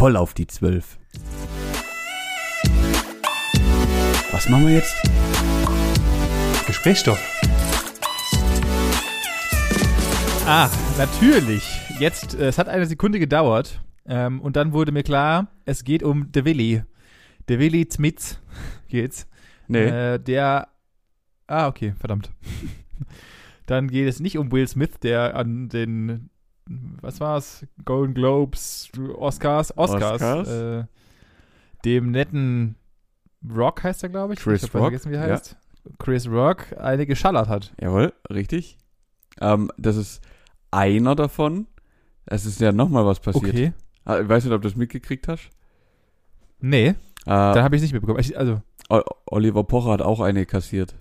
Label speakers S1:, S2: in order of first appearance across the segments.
S1: voll auf die Zwölf. Was machen wir jetzt?
S2: Gesprächsstoff.
S3: Ah, natürlich. Jetzt, äh, es hat eine Sekunde gedauert. Ähm, und dann wurde mir klar, es geht um De Willi. De Willi Zmitz geht's.
S1: Nee.
S3: Äh, der. Ah, okay, verdammt. dann geht es nicht um Will Smith, der an den. Was war's? Golden Globes, Oscars, Oscars,
S1: Oscars.
S3: Äh, dem netten Rock heißt er, glaube ich.
S1: Chris
S3: ich
S1: Rock,
S3: vergessen, wie er
S1: ja.
S3: heißt. Chris Rock eine geschallert hat.
S1: Jawohl, richtig. Ähm, das ist einer davon. Es ist ja nochmal was passiert.
S3: Okay.
S1: Ah, Ich weiß nicht, ob du das mitgekriegt hast.
S3: Nee,
S1: Äh,
S3: dann habe ich es nicht mitbekommen. Ich, also.
S1: Oliver Pocher hat auch eine kassiert.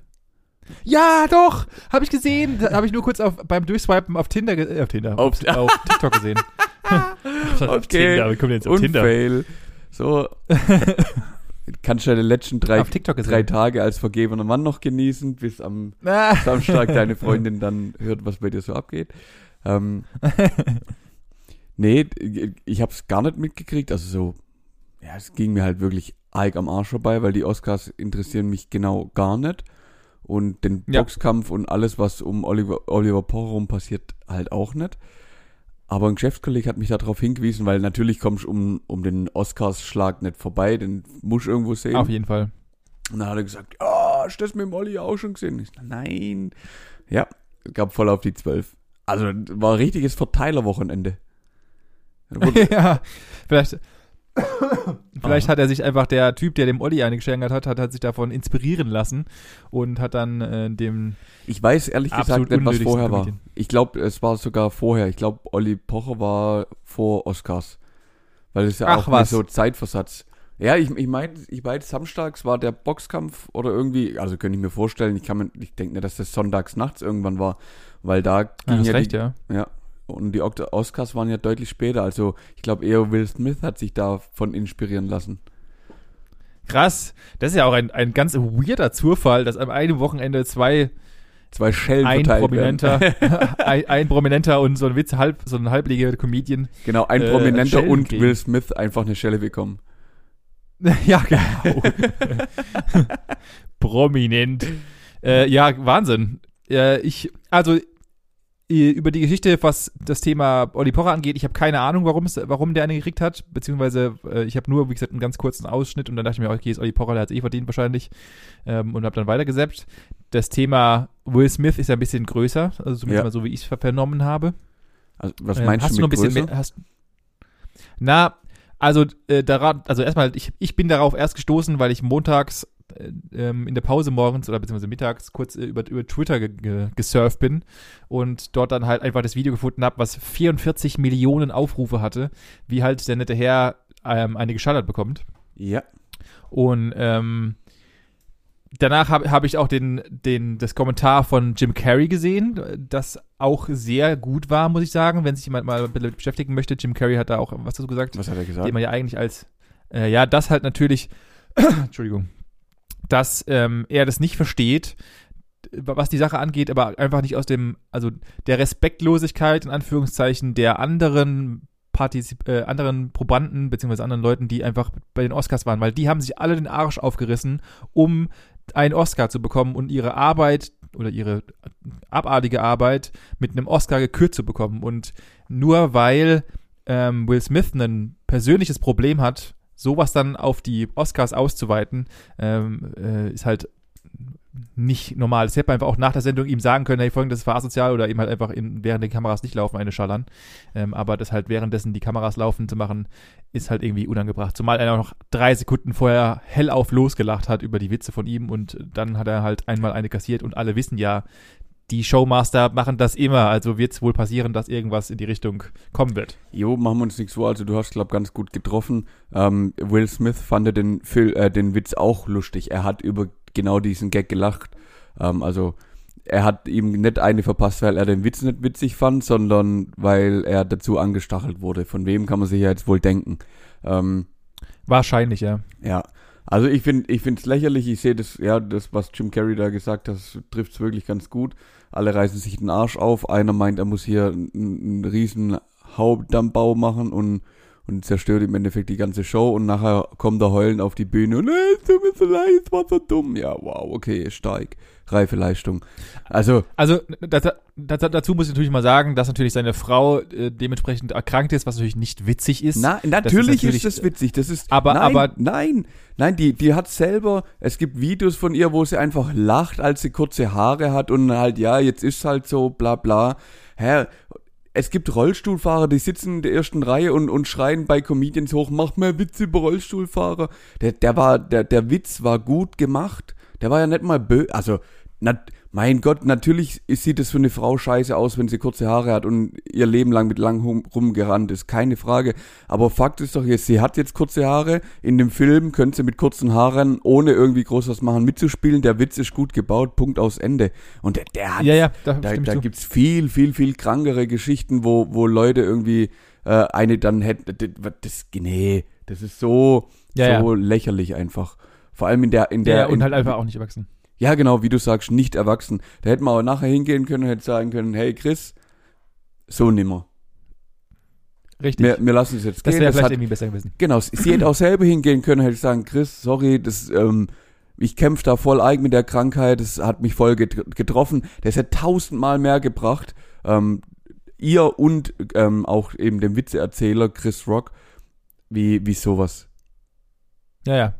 S3: Ja, doch, habe ich gesehen. Habe ich nur kurz auf, beim Durchswipen auf Tinder, äh, auf Tinder, auf,
S1: Auf-
S3: TikTok gesehen. auf
S1: Okay.
S3: Tinder, wie kommt ihr jetzt auf Tinder?
S1: Fail. So. Kannst du deine letzten drei, drei Tage als vergebener Mann noch genießen, bis am. Samstag deine Freundin dann hört, was bei dir so abgeht. Ähm, nee, ich habe es gar nicht mitgekriegt. Also so, ja, es ging mir halt wirklich arg am Arsch vorbei, weil die Oscars interessieren mich genau gar nicht. Und den
S3: Ja.
S1: Boxkampf und alles, was um Oliver, Oliver Pocher rum passiert, halt auch nicht. Aber ein Geschäftskollege hat mich darauf hingewiesen, weil natürlich kommst du um, um den Oscars-Schlag nicht vorbei, den musst du irgendwo sehen.
S3: Auf jeden Fall.
S1: Und dann hat er gesagt, ja, hast du das mit dem Olli auch schon gesehen? Ich, nein. Ja, gab voll auf die zwölf. Also war ein richtiges Verteilerwochenende.
S3: Ja, vielleicht. Vielleicht
S1: Aha.
S3: hat er sich einfach, der Typ, der dem Olli eine geschenkt hat, hat, hat sich davon inspirieren lassen und hat dann äh, dem
S1: ich weiß ehrlich gesagt nicht, was vorher war. Ich glaube, es war sogar vorher. Ich glaube, Olli Pocher war vor Oscars. Weil es ja
S3: Ach,
S1: auch
S3: was.
S1: so Zeitversatz. Ja, ich, ich meine, ich meine, samstags war der Boxkampf oder irgendwie, also könnte ich mir vorstellen, ich kann mir, ich denke nicht, dass das sonntags nachts irgendwann war, weil da
S3: Ja,
S1: ging
S3: hast
S1: ja
S3: recht,
S1: die,
S3: ja.
S1: Ja. Und die Oscars waren ja deutlich später. Also ich glaube eher Will Smith hat sich davon inspirieren lassen.
S3: Krass. Das ist ja auch ein, ein ganz weirder Zufall, dass am einen Wochenende zwei,
S1: Zwei Schellen
S3: ein Prominenter, ein, ein Prominenter und so ein Witz, halb, so ein halbliger Comedian.
S1: genau, ein
S3: äh,
S1: Prominenter und
S3: kriegen.
S1: Will Smith einfach eine Schelle bekommen.
S3: ja, genau. Prominent. Äh, ja, Wahnsinn. Äh, ich, also über die Geschichte, was das Thema Olli Pocher angeht, ich habe keine Ahnung, warum es, warum der eine gekriegt hat, beziehungsweise äh, ich habe nur, wie gesagt, einen ganz kurzen Ausschnitt und dann dachte ich mir, okay, ist Olli Pocher, der hat es eh verdient wahrscheinlich ähm, und habe dann weitergesappt. Das Thema Will Smith ist ja ein bisschen größer, also zumindest
S1: Ja.
S3: mal so, wie ich es vernommen habe.
S1: Also, was
S3: Ähm,
S1: meinst
S3: hast
S1: du
S3: noch
S1: mit
S3: ein bisschen
S1: größer?
S3: mehr, hast, Na, also äh, daran, also erstmal, ich, ich bin darauf erst gestoßen, weil ich montags ähm, in der Pause morgens oder beziehungsweise mittags kurz äh, über, über Twitter ge ge gesurft bin und dort dann halt einfach das Video gefunden habe, was 44 Millionen Aufrufe hatte, wie halt der nette Herr ähm, eine geschallert bekommt.
S1: Ja.
S3: Und ähm, danach habe hab ich auch den, den, das Kommentar von Jim Carrey gesehen, das auch sehr gut war, muss ich sagen. Wenn sich jemand mal beschäftigen möchte, Jim Carrey hat da auch was dazu gesagt,
S1: Was hat er gesagt?
S3: den man ja eigentlich als, äh, ja, das halt natürlich, Entschuldigung, dass ähm, er das nicht versteht, was die Sache angeht, aber einfach nicht aus dem, also der Respektlosigkeit in Anführungszeichen der anderen Partizip äh, anderen Probanden beziehungsweise anderen Leuten, die einfach bei den Oscars waren, weil die haben sich alle den Arsch aufgerissen, um einen Oscar zu bekommen und ihre Arbeit oder ihre abartige Arbeit mit einem Oscar gekürt zu bekommen. Und nur weil ähm, Will Smith ein persönliches Problem hat, sowas dann auf die Oscars auszuweiten, ähm, äh, ist halt nicht normal. Das hätte man einfach auch nach der Sendung ihm sagen können, hey, folgendes war asozial oder eben halt einfach in, während die Kameras nicht laufen, eine schallern. Ähm, aber das halt währenddessen die Kameras laufen zu machen, ist halt irgendwie unangebracht. Zumal er noch drei Sekunden vorher hellauf losgelacht hat über die Witze von ihm und dann hat er halt einmal eine kassiert und alle wissen ja, die Showmaster machen das immer, also wird es wohl passieren, dass irgendwas in die Richtung kommen wird.
S1: Jo, machen wir uns nichts vor. Also du hast, glaube ganz gut getroffen. Ähm, Will Smith fand den, Phil, äh, den Witz auch lustig. Er hat über genau diesen Gag gelacht. Ähm, also er hat ihm nicht eine verpasst, weil er den Witz nicht witzig fand, sondern weil er dazu angestachelt wurde. Von wem kann man sich ja jetzt wohl denken? Ähm,
S3: Wahrscheinlich, ja.
S1: ja. Also ich finde ich finde es lächerlich. Ich sehe das, ja, das, was Jim Carrey da gesagt hat, trifft es wirklich ganz gut. Alle reißen sich den Arsch auf. Einer meint, er muss hier einen, riesen Hauptdammբau machen und, und zerstört im Endeffekt die ganze Show und nachher kommt er heulend auf die Bühne und äh, es tut mir so leid, es war so dumm. Ja, wow, okay, stark. Reife Leistung. Also,
S3: Also das, das, dazu muss ich natürlich mal sagen, dass natürlich seine Frau äh, dementsprechend erkrankt ist, was natürlich nicht witzig ist.
S1: na, natürlich ist,
S3: natürlich-
S1: das witzig. Das ist,
S3: Aber-
S1: nein,
S3: aber-
S1: nein, nein, die, die hat selber, es gibt Videos von ihr, wo sie einfach lacht, als sie kurze Haare hat und halt, ja, jetzt ist halt so, bla, bla. Hä? Es gibt Rollstuhlfahrer, die sitzen in der ersten Reihe und, und schreien bei Comedians hoch, mach mehr Witze über Rollstuhlfahrer. Der, der war, der, der Witz war gut gemacht. Der war ja nicht mal bö, also, na, mein Gott, natürlich sieht es für eine Frau scheiße aus, wenn sie kurze Haare hat und ihr Leben lang mit lang rumgerannt ist, keine Frage. Aber Fakt ist doch jetzt, sie hat jetzt kurze Haare. In dem Film könnte sie mit kurzen Haaren, ohne irgendwie groß was machen, mitzuspielen. Der Witz ist gut gebaut, Punkt aus Ende. Und der, der hat
S3: ja, ja, da,
S1: da, da gibt's viel, viel, viel krankere Geschichten, wo, wo Leute irgendwie äh, eine dann hätten. Das, das, nee, das ist so,
S3: Ja,
S1: so lächerlich einfach. Vor allem in der, in der,
S3: ja, und
S1: in,
S3: halt einfach auch nicht erwachsen.
S1: Ja genau, wie du sagst, nicht erwachsen. Da hätten wir aber nachher hingehen können und hätte sagen können, hey Chris, so nimmer.
S3: Richtig.
S1: Wir, wir lassen es jetzt
S3: das
S1: gehen.
S3: wäre
S1: Das
S3: vielleicht
S1: hat,
S3: irgendwie besser gewesen.
S1: genau, sie hätte auch selber hingehen können, hätte sagen, Chris, sorry, das, ähm, ich kämpfe da voll eigen mit der Krankheit, das hat mich voll get getroffen. Das hätte tausendmal mehr gebracht. Ähm, ihr und ähm, auch eben dem Witzeerzähler Chris Rock, wie, wie sowas.
S3: Ja, ja.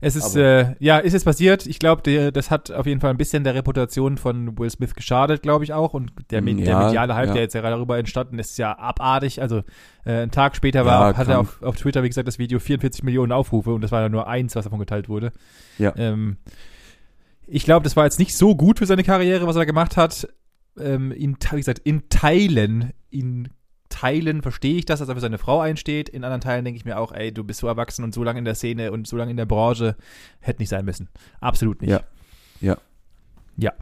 S3: Es ist, äh, ja, ist es passiert. Ich glaube, das hat auf jeden Fall ein bisschen der Reputation von Will Smith geschadet, glaube ich auch. Und der,
S1: Mm,
S3: der
S1: ja,
S3: mediale Hype,
S1: ja.
S3: der jetzt ja darüber entstanden ist, ist ja abartig. Also äh, einen Tag später
S1: Ja,
S3: war, hat er auf, auf Twitter, wie gesagt, das Video 44 Millionen Aufrufe und das war ja nur eins, was davon geteilt wurde.
S1: Ja.
S3: Ähm, ich glaube, das war jetzt nicht so gut für seine Karriere, was er gemacht hat. Ähm, in, wie gesagt, in Teilen, in Teilen verstehe ich das, dass er für seine Frau einsteht. In anderen Teilen denke ich mir auch, ey, du bist so erwachsen und so lange in der Szene und so lange in der Branche, hätte nicht sein müssen. Absolut nicht.
S1: Ja. Ja.
S3: Ja.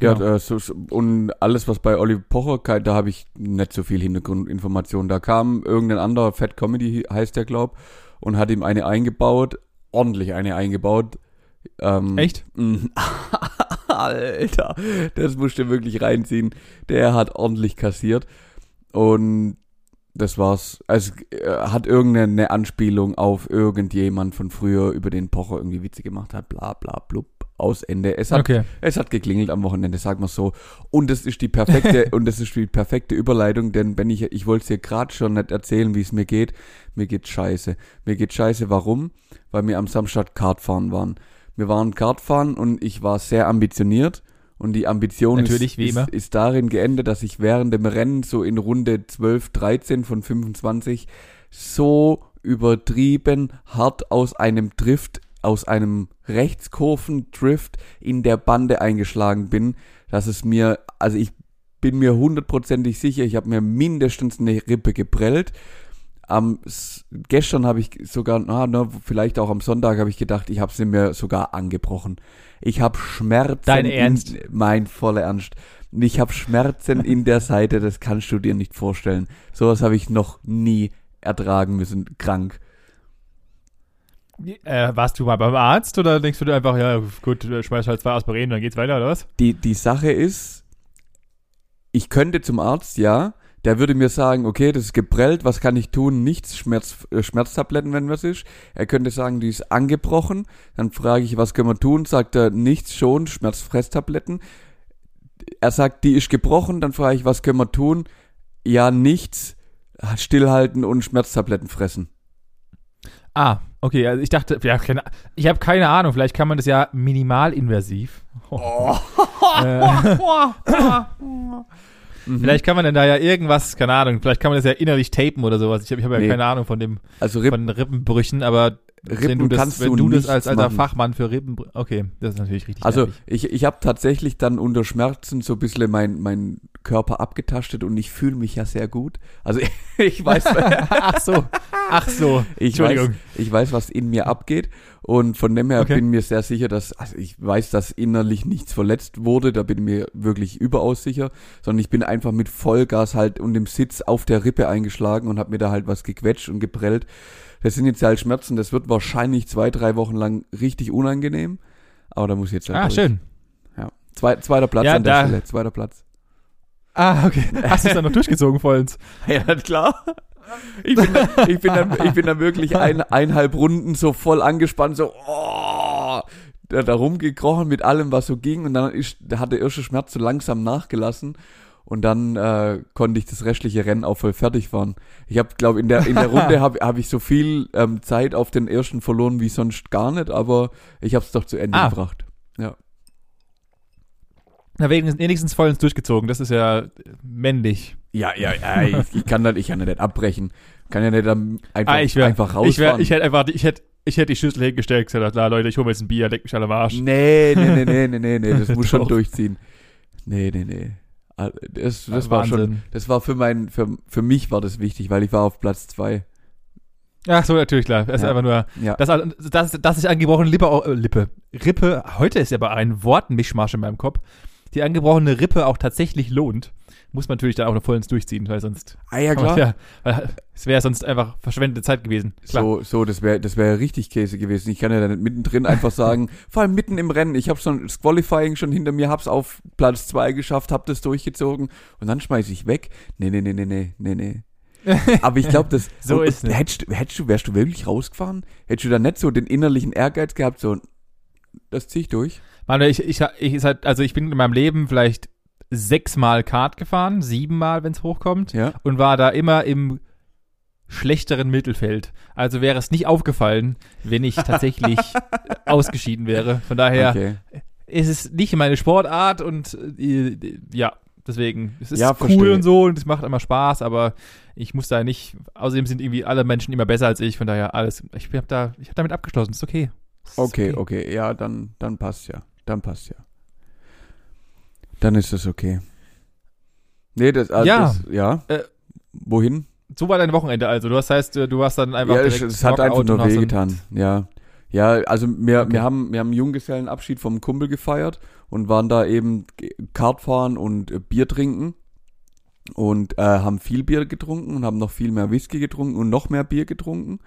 S1: Ja,
S3: Genau.
S1: äh, so, und alles, was bei Olli Pocher, da habe ich nicht so viel Hintergrundinformationen. Da kam irgendein anderer Fat Comedy, heißt der, glaub, und hat ihm eine eingebaut, ordentlich eine eingebaut. Ähm,
S3: Echt?
S1: Alter, das musst du wirklich reinziehen. Der hat ordentlich kassiert. Und das war's. Also er hat irgendeine Anspielung auf irgendjemand von früher, über den Pocher irgendwie Witze gemacht hat, bla bla blub, aus Ende. Es hat
S3: Okay.
S1: es hat geklingelt am Wochenende, sagen wir so. Und das ist die perfekte und das ist die perfekte Überleitung, denn wenn ich ich wollte es dir gerade schon nicht erzählen, wie es mir geht. Mir geht scheiße. Mir geht scheiße. Warum? Weil wir am Samstag Kartfahren waren. Wir waren Kartfahren und ich war sehr ambitioniert und die Ambition
S3: Natürlich,
S1: ist, ist, ist darin geendet, dass ich während dem Rennen so in Runde 12, 13 von 25 so übertrieben hart aus einem Drift, aus einem Rechtskurven-Drift in der Bande eingeschlagen bin, dass es mir, also ich bin mir hundertprozentig sicher, ich habe mir mindestens eine Rippe geprellt. Am gestern habe ich sogar, na, na, vielleicht auch am Sonntag habe ich gedacht, ich habe sie mir sogar angebrochen. Ich habe Schmerzen.
S3: Dein Ernst?
S1: In, mein voller Ernst. Ich habe Schmerzen in der Seite, das kannst du dir nicht vorstellen. Sowas habe ich noch nie ertragen müssen. Krank.
S3: Äh, warst du mal beim Arzt oder denkst du dir einfach, ja, gut, äh, schmeiß halt zwei Aspirin, dann geht's weiter, oder was?
S1: Die, die Sache ist, ich könnte zum Arzt, ja. Der würde mir sagen, okay, das ist geprellt, was kann ich tun? Nichts, Schmerz, äh, Schmerztabletten, wenn was ist. Er könnte sagen, die ist angebrochen. Dann frage ich, was können wir tun? Sagt er, nichts schon, Schmerzfresstabletten. Er sagt, die ist gebrochen. Dann frage ich, was können wir tun? Ja, nichts. Stillhalten und Schmerztabletten fressen.
S3: Ah, okay, also ich dachte, ja, keine, ich habe keine Ahnung, vielleicht kann man das ja minimalinvasiv.
S1: Oh.
S3: Äh,
S1: Mhm.
S3: vielleicht kann man denn da ja irgendwas, keine Ahnung, vielleicht kann man das ja innerlich tapen oder sowas. Ich habe ich hab ja
S1: Nee.
S3: keine Ahnung von dem
S1: Also Ripp,
S3: von Rippenbrüchen, aber wenn
S1: Rippen
S3: du das,
S1: kannst
S3: wenn
S1: du
S3: du das als alter
S1: machen.
S3: Fachmann für Rippenbrüche, okay, das ist natürlich richtig.
S1: Also
S3: nervig.
S1: ich, ich habe tatsächlich dann unter Schmerzen so ein bisschen mein, mein Körper abgetastet und ich fühle mich ja sehr gut. Also ich weiß,
S3: ach so, ach so,
S1: ich weiß, ich weiß, was in mir abgeht und von dem her
S3: Okay.
S1: bin mir sehr sicher, dass, also ich weiß, dass innerlich nichts verletzt wurde, da bin ich mir wirklich überaus sicher, sondern ich bin einfach mit Vollgas halt und dem Sitz auf der Rippe eingeschlagen und habe mir da halt was gequetscht und geprellt. Das sind jetzt halt Schmerzen, das wird wahrscheinlich zwei, drei Wochen lang richtig unangenehm, aber da muss ich jetzt halt
S3: Ah,
S1: durch.
S3: schön.
S1: Ja. Zwei, zweiter Platz
S3: Ja,
S1: an der Stelle, zweiter Platz.
S3: Ah, okay. Hast du es dann noch durchgezogen vollends?
S1: Ja, klar. Ich bin, dann, ich bin dann, ich bin dann wirklich ein, eineinhalb Runden so voll angespannt, so, oh, da, da rumgekrochen mit allem, was so ging. Und dann ist, da hat der erste Schmerz so langsam nachgelassen. Und dann äh, konnte ich das restliche Rennen auch voll fertig fahren. Ich habe, glaube in der in der Runde habe hab ich so viel ähm, Zeit auf den ersten verloren wie sonst gar nicht, aber ich habe es doch zu Ende
S3: Ah.
S1: gebracht. Ja.
S3: Na, wenigstens, wenigstens vollends durchgezogen. Das ist ja männlich.
S1: Ja, ja, ja, ich, ich kann das, ich kann das nicht abbrechen. Kann ja nicht einfach,
S3: Ah, ich wär,
S1: einfach
S3: ich, wär,
S1: rausfahren.
S3: ich hätte einfach, die- ich hätte, ich hätte die Schüssel hingestellt und gesagt, na Leute, ich hole mir jetzt ein Bier, leck mich alle am Arsch.
S1: nee, nee, nee, nee, nee, nee, nee, das muss schon durchziehen. Nee, nee, nee. Ah, Das, das war schon,
S3: Wahnsinn.
S1: das war für mein, für, für mich war das wichtig, weil ich war auf Platz zwei.
S3: Ach so, natürlich, klar. Das ist
S1: Ja.
S3: einfach nur,
S1: Ja.
S3: das, das, dass ich angebrochene Lippe, äh, Lippe, Rippe, heute ist ja aber ein Wortmischmasch in meinem Kopf, die angebrochene Rippe auch tatsächlich lohnt, muss man natürlich dann auch noch vollends durchziehen, weil sonst,
S1: Ah ja, klar.
S3: Ja, weil es wäre sonst einfach verschwendete Zeit gewesen. Klar.
S1: So, so, das wäre das wäre richtig Käse gewesen. Ich kann ja da nicht mittendrin einfach sagen, vor allem mitten im Rennen, ich habe schon das Qualifying schon hinter mir, hab's auf Platz zwei geschafft, hab das durchgezogen und dann schmeiß ich weg. Nee, nee, nee, nee, nee, nee, nee. Aber ich glaube, das
S3: So
S1: und-
S3: ist es.
S1: hättest, du- hättest du wärst du wirklich rausgefahren? Hättest du da nicht so den innerlichen Ehrgeiz gehabt, so das zieh ich durch?
S3: Mann, ich, ich, ich, halt, also ich bin in meinem Leben vielleicht sechsmal Kart gefahren, siebenmal, wenn es hochkommt,
S1: Ja.
S3: und war da immer im schlechteren Mittelfeld. Also wäre es nicht aufgefallen, wenn ich tatsächlich ausgeschieden wäre. Von daher
S1: Okay.
S3: ist es nicht meine Sportart und äh, ja, deswegen, es ist
S1: Ja,
S3: cool
S1: verstehe.
S3: und so und es macht immer Spaß, aber ich muss da nicht, außerdem sind irgendwie alle Menschen immer besser als ich, von daher alles, ich habe da, ich habe damit abgeschlossen, ist okay. Ist
S1: Okay, okay, ja, dann, dann passt ja. Dann passt ja. Dann ist das okay. Nee, das, also
S3: Ja.
S1: das ja.
S3: Äh,
S1: Wohin?
S3: So war dein Wochenende also. Du hast heißt, äh, du warst dann einfach
S1: ja, es, es hat einfach nur wehgetan. Ja. Ja, also wir,
S3: Okay.
S1: wir haben, wir haben Junggesellenabschied vom Kumpel gefeiert und waren da eben Kart fahren und äh, Bier trinken und äh, haben viel Bier getrunken und haben noch viel mehr Whisky getrunken und noch mehr Bier getrunken.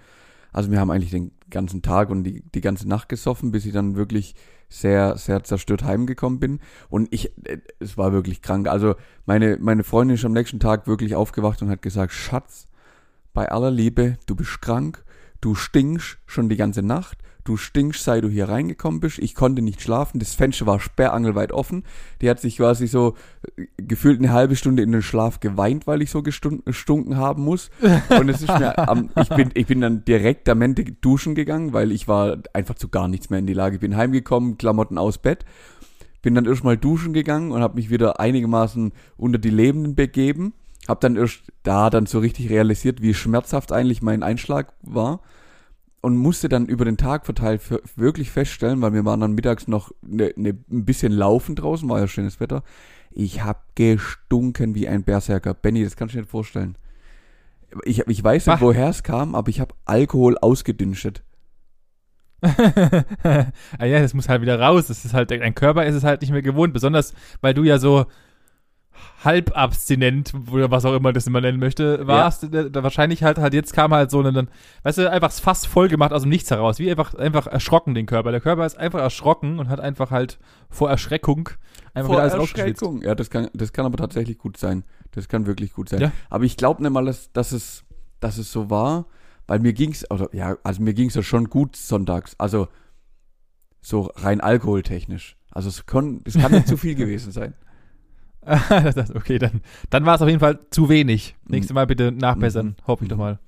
S1: Also wir haben eigentlich den ganzen Tag und die, die ganze Nacht gesoffen, bis ich dann wirklich sehr, sehr zerstört heimgekommen bin. Und ich, äh, es war wirklich krank. Also meine, meine Freundin ist am nächsten Tag wirklich aufgewacht und hat gesagt, Schatz, bei aller Liebe, du bist krank, du stinkst schon die ganze Nacht, du stinkst, seit du hier reingekommen bist, ich konnte nicht schlafen, das Fenster war sperrangelweit offen, die hat sich quasi so äh, gefühlt eine halbe Stunde in den Schlaf geweint, weil ich so gestun- gestunken haben muss. Und es ist mir am, ich bin, ich bin dann direkt am Ende duschen gegangen, weil ich war einfach zu gar nichts mehr in die Lage. Ich bin heimgekommen, Klamotten aus Bett, bin dann erstmal duschen gegangen und habe mich wieder einigermaßen unter die Lebenden begeben. Hab dann erst da dann so richtig realisiert, wie schmerzhaft eigentlich mein Einschlag war und musste dann über den Tag verteilt für, wirklich feststellen, weil wir waren dann mittags noch ne, ne, ein bisschen laufen draußen, war ja schönes Wetter. Ich hab gestunken wie ein Berserker. Benny, das kannst du dir nicht vorstellen. Ich, ich weiß nicht, woher es kam, aber ich habe Alkohol ausgedünstet.
S3: ah ja, das muss halt wieder raus. Das ist halt, dein Körper ist es halt nicht mehr gewohnt, besonders weil du ja so halb abstinent oder was auch immer das immer nennen möchte, warst. Da, da wahrscheinlich halt halt jetzt kam halt so eine, dann, weißt du, einfach fast voll gemacht aus dem Nichts heraus. Wie einfach, einfach erschrocken den Körper. Der Körper ist einfach erschrocken und hat einfach halt vor Erschreckung einfach
S1: Vor
S3: alles.
S1: Erschreckung. Ja, das kann, das kann aber tatsächlich gut sein. Das kann wirklich gut sein.
S3: Ja.
S1: Aber ich glaube nicht mal, dass, dass, es, dass es so war, weil mir ging's, oder ja, also mir ging's ja schon gut sonntags. Also so rein alkoholtechnisch. Also es kann, es kann nicht zu viel gewesen sein.
S3: Okay, dann, dann war es auf jeden Fall zu wenig. Nächstes Mal bitte nachbessern,
S1: Mhm.
S3: hoffe ich doch mal.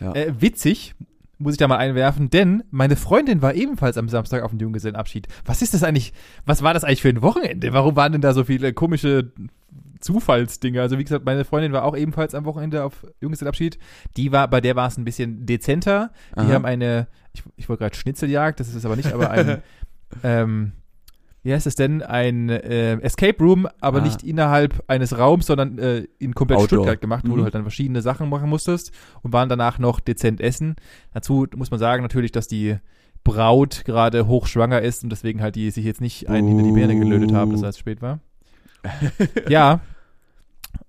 S1: Ja.
S3: Äh, witzig, muss ich da mal einwerfen, denn meine Freundin war ebenfalls am Samstag auf dem Junggesellenabschied. Was ist das eigentlich, was war das eigentlich für ein Wochenende? Warum waren denn da so viele komische Zufallsdinge? Also wie gesagt, meine Freundin war auch ebenfalls am Wochenende auf Junggesellenabschied. Die war, bei der war es ein bisschen dezenter. Die
S1: Aha.
S3: haben eine, ich, ich wollte gerade Schnitzeljagd, das ist es aber nicht, aber ein, ähm, wie heißt es denn? Ein äh, Escape Room, aber
S1: Ah.
S3: nicht innerhalb eines Raums, sondern äh, in komplett
S1: Outdoor.
S3: Stuttgart gemacht, wo
S1: Mhm.
S3: du halt dann verschiedene Sachen machen musstest und waren danach noch dezent essen. Dazu muss man sagen natürlich, dass die Braut gerade hochschwanger ist und deswegen halt die sich jetzt nicht einen hinter die Birne gelötet haben, dass es spät war. ja.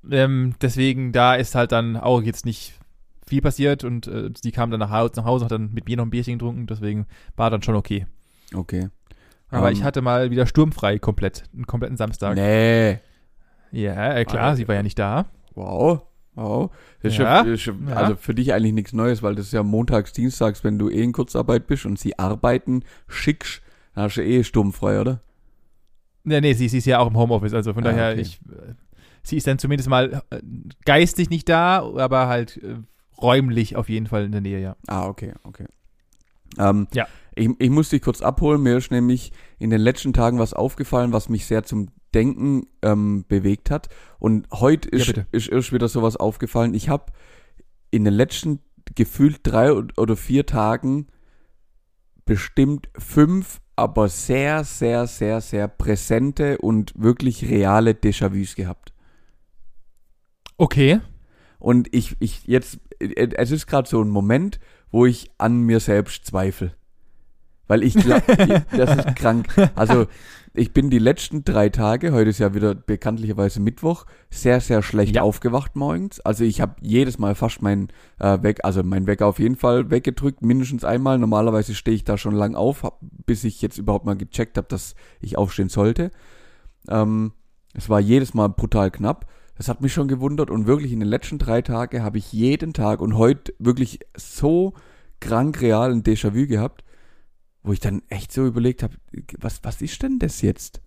S3: Ähm, deswegen, da ist halt dann auch jetzt nicht viel passiert und äh, die kam dann nach Hause, nach Hause und hat dann mit mir noch ein Bierchen getrunken, deswegen war dann schon okay.
S1: Okay.
S3: Aber
S1: Ähm,
S3: ich hatte mal wieder sturmfrei komplett, einen kompletten Samstag.
S1: Nee.
S3: Ja, äh, klar,
S1: Alter.
S3: sie war ja nicht da.
S1: Wow. Das ist
S3: Ja,
S1: das ist ja,
S3: ja.
S1: also für dich eigentlich nichts Neues, weil das ist ja montags, dienstags, wenn du eh in Kurzarbeit bist und sie arbeiten, schickst, dann hast du eh sturmfrei, oder?
S3: Nee, nee, sie, sie ist ja auch im Homeoffice, also von
S1: Ah,
S3: daher,
S1: okay.
S3: ich, sie ist dann zumindest mal äh, geistig nicht da, aber halt äh, räumlich auf jeden Fall in der Nähe, ja.
S1: Ah, okay, okay. Ähm,
S3: Ja.
S1: Ich, ich muss dich kurz abholen. Mir ist nämlich in den letzten Tagen was aufgefallen, was mich sehr zum Denken ähm, bewegt hat. Und heute
S3: Ja,
S1: ist,
S3: bitte.
S1: ist erst wieder sowas aufgefallen. Ich habe in den letzten gefühlt drei oder vier Tagen bestimmt fünf, aber sehr, sehr, sehr, sehr präsente und wirklich reale Déjà-vus gehabt.
S3: Okay.
S1: Und ich, ich jetzt, äh, es ist gerade so ein Moment, wo ich an mir selbst zweifle. Weil ich glaube, das ist krank. Also, ich bin die letzten drei Tage, heute ist ja wieder bekanntlicherweise Mittwoch, sehr, sehr schlecht
S3: Ja.
S1: aufgewacht morgens. Also ich habe jedes Mal fast mein äh, Weck, also mein Wecker auf jeden Fall weggedrückt, mindestens einmal. Normalerweise stehe ich da schon lang auf, hab, bis ich jetzt überhaupt mal gecheckt habe, dass ich aufstehen sollte. Ähm, es war jedes Mal brutal knapp. Das hat mich schon gewundert und wirklich in den letzten drei Tagen habe ich jeden Tag und heute wirklich so krank real ein Déjà-vu gehabt, wo ich dann echt so überlegt habe, was, was ist denn das jetzt?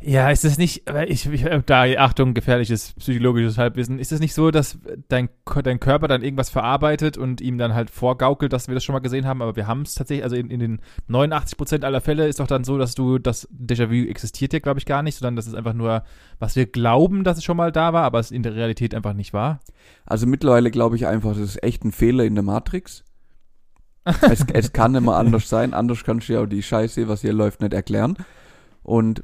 S3: Ja, ist es nicht, ich, ich da, Achtung, gefährliches psychologisches Halbwissen, ist es nicht so, dass dein, dein Körper dann irgendwas verarbeitet und ihm dann halt vorgaukelt, dass wir das schon mal gesehen haben, aber wir haben es tatsächlich, also in, in den 89% aller Fälle ist doch dann so, dass du, das Déjà-vu existiert ja, glaube ich, gar nicht, sondern das ist einfach nur, was wir glauben, dass es schon mal da war, aber es in der Realität einfach nicht war.
S1: Also mittlerweile glaube ich einfach, das ist echt ein Fehler in der Matrix. Es, es kann immer anders sein, anders kannst du ja auch die Scheiße, was hier läuft, nicht erklären. Und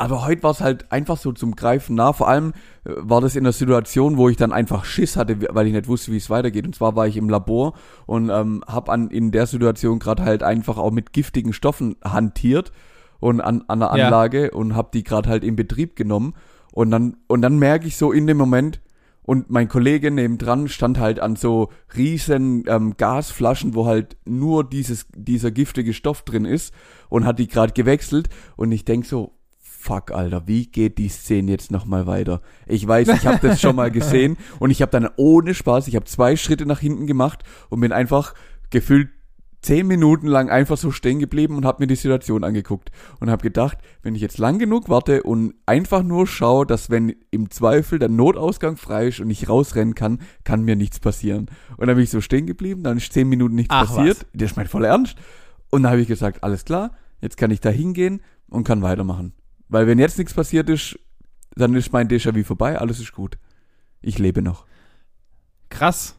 S1: aber heute war es halt einfach so zum Greifen nah. Vor allem äh, war das in einer Situation, wo ich dann einfach Schiss hatte, weil ich nicht wusste, wie es weitergeht. Und zwar war ich im Labor und ähm, habe an in der Situation gerade halt einfach auch mit giftigen Stoffen hantiert und an, an der
S3: Ja.
S1: Anlage und habe die gerade halt in Betrieb genommen. Und dann und dann merke ich so in dem Moment und mein Kollege nebendran stand halt an so riesen ähm, Gasflaschen, wo halt nur dieses dieser giftige Stoff drin ist und hat die gerade gewechselt und ich denk so fuck, Alter, wie geht die Szene jetzt nochmal weiter? Ich weiß, ich habe das schon mal gesehen und ich habe dann ohne Spaß, ich habe zwei Schritte nach hinten gemacht und bin einfach gefühlt zehn Minuten lang einfach so stehen geblieben und habe mir die Situation angeguckt und habe gedacht, wenn ich jetzt lang genug warte und einfach nur schaue, dass wenn im Zweifel der Notausgang frei ist und ich rausrennen kann, kann mir nichts passieren. Und dann bin ich so stehen geblieben, dann ist zehn Minuten nichts
S3: Ach,
S1: passiert.
S3: was.
S1: Das ist mein voller Ernst. Und dann habe ich gesagt, alles klar, jetzt kann ich da hingehen und kann weitermachen. Weil wenn jetzt nichts passiert ist, dann ist mein Déjà-vu vorbei, alles ist gut. Ich lebe noch.
S3: Krass.